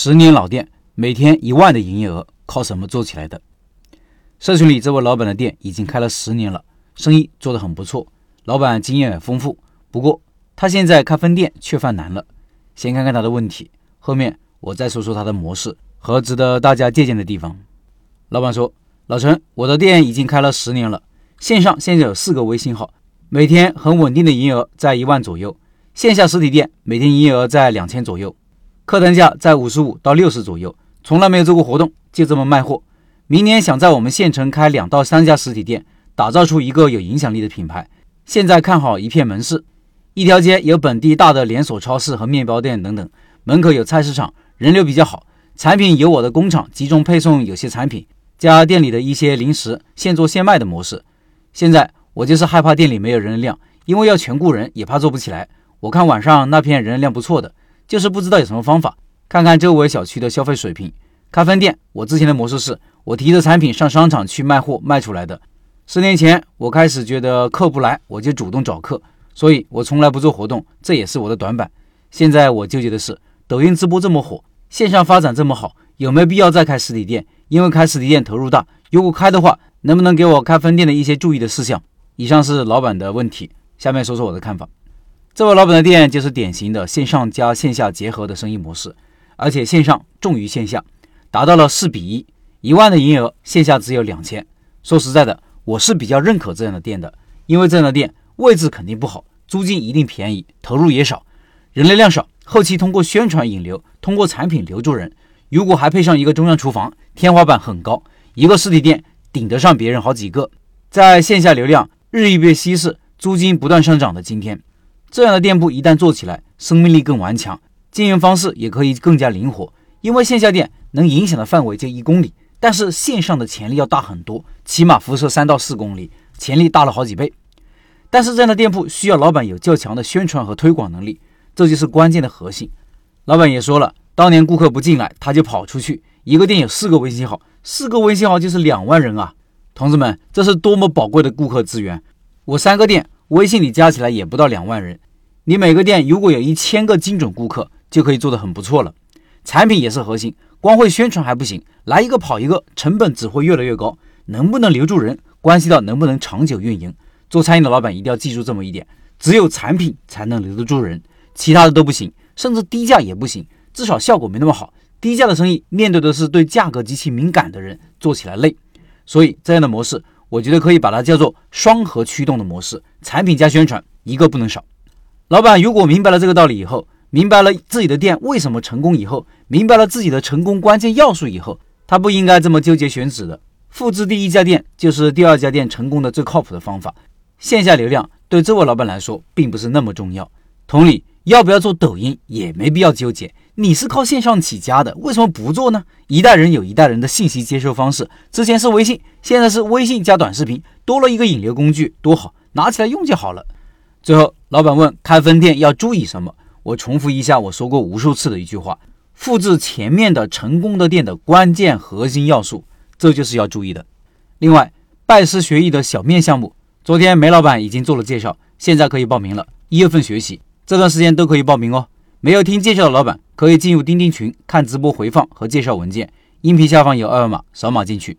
十年老店，每天一万的营业额，靠什么做起来的？社群里这位老板的店已经开了十年了，生意做得很不错，老板经验也丰富。不过他现在开分店却犯难了。先看看他的问题，后面我再说说他的模式和值得大家借鉴的地方。老板说：“老陈，我的店已经开了十年了，线上现在有四个微信号，每天很稳定的营业额在一万左右；线下实体店每天营业额在两千左右。”客单价在五十五到六十左右，从来没有做过活动，就这么卖货。明年想在我们县城开两到三家实体店，打造出一个有影响力的品牌。现在看好一片门市，一条街有本地大的连锁超市和面包店等等，门口有菜市场，人流比较好。产品由我的工厂集中配送，有些产品加店里的一些零食，现做现卖的模式。现在我就是害怕店里没有人流量，因为要全雇人，也怕做不起来。我看网上那片人流量不错的。就是不知道有什么方法，看看周围小区的消费水平。开分店，我之前的模式是我提着产品上商场去卖货卖出来的。十年前我开始觉得客不来，我就主动找客，所以我从来不做活动，这也是我的短板。现在我纠结的是，抖音直播这么火，线上发展这么好，有没有必要再开实体店？因为开实体店投入大，如果开的话，能不能给我开分店的一些注意的事项？以上是老板的问题，下面说说我的看法。这位老板的店就是典型的线上加线下结合的生意模式，而且线上重于线下，达到了四比一，一万的营业额，线下只有两千。说实在的，我是比较认可这样的店的，因为这样的店位置肯定不好，租金一定便宜，投入也少，人流量少，后期通过宣传引流，通过产品留住人。如果还配上一个中央厨房，天花板很高，一个实体店顶得上别人好几个。在线下流量日益被稀释，租金不断上涨的今天。这样的店铺一旦做起来，生命力更顽强，经营方式也可以更加灵活。因为线下店能影响的范围就一公里，但是线上的潜力要大很多，起码辐射三到四公里，潜力大了好几倍。但是这样的店铺需要老板有较强的宣传和推广能力，这就是关键的核心。老板也说了，当年顾客不进来，他就跑出去。一个店有四个微信号，四个微信号就是两万人啊！同志们，这是多么宝贵的顾客资源！我三个店。微信里加起来也不到两万人，你每个店如果有一千个精准顾客，就可以做得很不错了。产品也是核心，光会宣传还不行，来一个跑一个，成本只会越来越高。能不能留住人，关系到能不能长久运营。做餐饮的老板一定要记住这么一点：只有产品才能留得住人，其他的都不行，甚至低价也不行，至少效果没那么好。低价的生意面对的是对价格极其敏感的人，做起来累。所以这样的模式。我觉得可以把它叫做双核驱动的模式，产品加宣传，一个不能少。老板如果明白了这个道理以后，明白了自己的店为什么成功以后，明白了自己的成功关键要素以后，他不应该这么纠结选址的。复制第一家店就是第二家店成功的最靠谱的方法。线下流量对这位老板来说并不是那么重要。同理，要不要做抖音也没必要纠结。你是靠线上起家的，为什么不做呢？一代人有一代人的信息接收方式，之前是微信，现在是微信加短视频，多了一个引流工具，多好，拿起来用就好了。最后，老板问开分店要注意什么？我重复一下我说过无数次的一句话：复制前面的成功的店的关键核心要素，这就是要注意的。另外，拜师学艺的小面项目，昨天梅老板已经做了介绍，现在可以报名了。一月份学习，这段时间都可以报名哦。没有听介绍的老板，可以进入钉钉群看直播回放和介绍文件，音频下方有二维码，扫码进去。